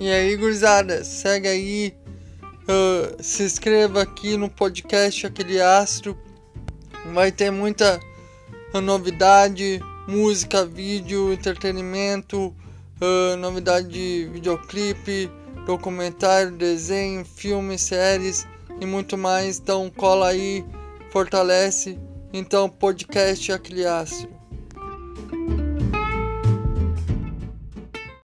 E aí, gurizada, segue aí. Uh, se inscreva aqui no podcast Aquele Astro. Vai ter muita ah, novidade, música, vídeo, entretenimento, uh, novidade de videoclipe, documentário, desenho, filmes, séries e muito mais. Então cola aí, fortalece. Então podcast Aquele Astro.